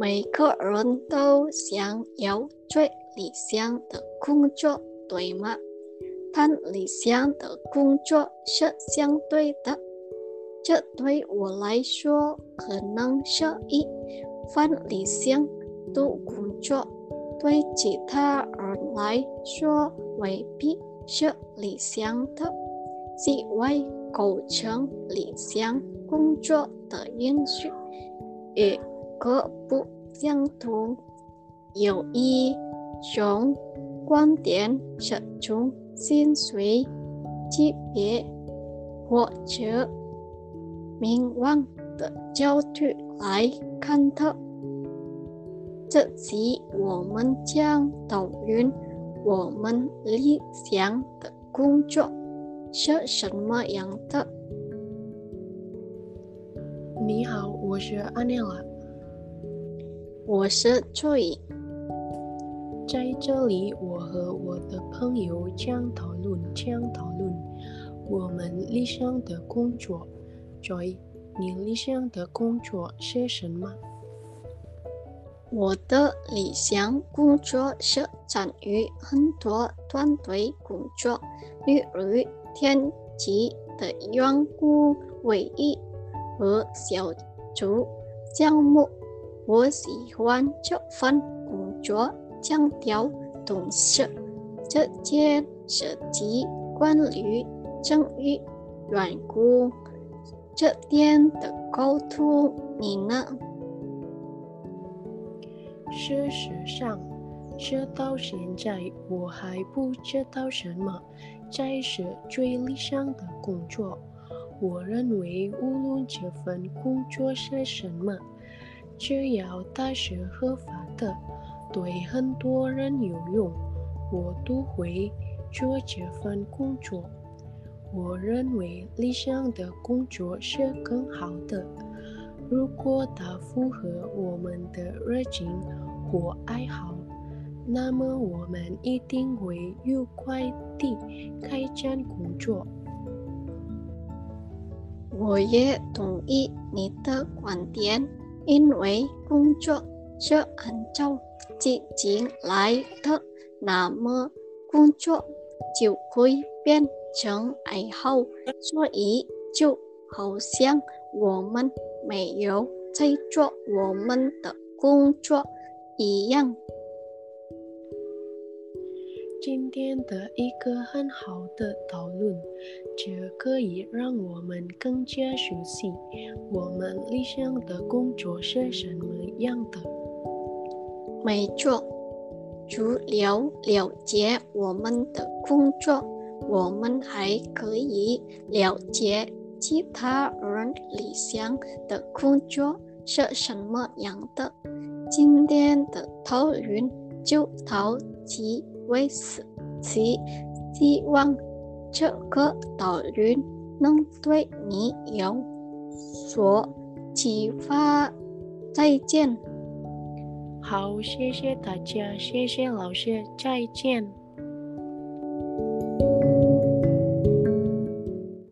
每个人都想要最理想的工作，对吗？但理想的工作是相对的，这对我来说可能是一份理想的工作，对其他人来说未必是理想的。是为构成理想工作的因素与各不相同。有一种观点是从薪水级别或者名望的角度来看的。这时，我们将讨论我们理想的工作是什么样的。你好，我是安妮拉。我是 Joy。在这里，我和我的朋友将讨论将讨论我们理想的工作。Joy，你理想的工作是什么？我的理想工作是参与很多团队工作，例如天气的员工会议和小组项目。我喜欢这份工作，强调同事之间涉及关于、正义、员工这点的沟通。你呢？事实上，直到现在，我还不知道什么才是最理想的工作。我认为，无论这份工作是什么，只要它是合法的，对很多人有用，我都会做这份工作。我认为理想的工作是更好的，如果它符合我们的热情或爱好，那么我们一定会愉快地开展工作。我也同意你的观点。因为工作是按照激情来的，那么工作就会变成爱好，所以就好像我们没有在做我们的工作一样。今天的一个很好的讨论，这可以让我们更加熟悉我们理想的工作是什么样的。没错，除了了解我们的工作，我们还可以了解其他人理想的工作是什么样的。今天的讨论就到此。为此，期希望这个导论能对你有所启发。再见。好，谢谢大家，谢谢老师，再见。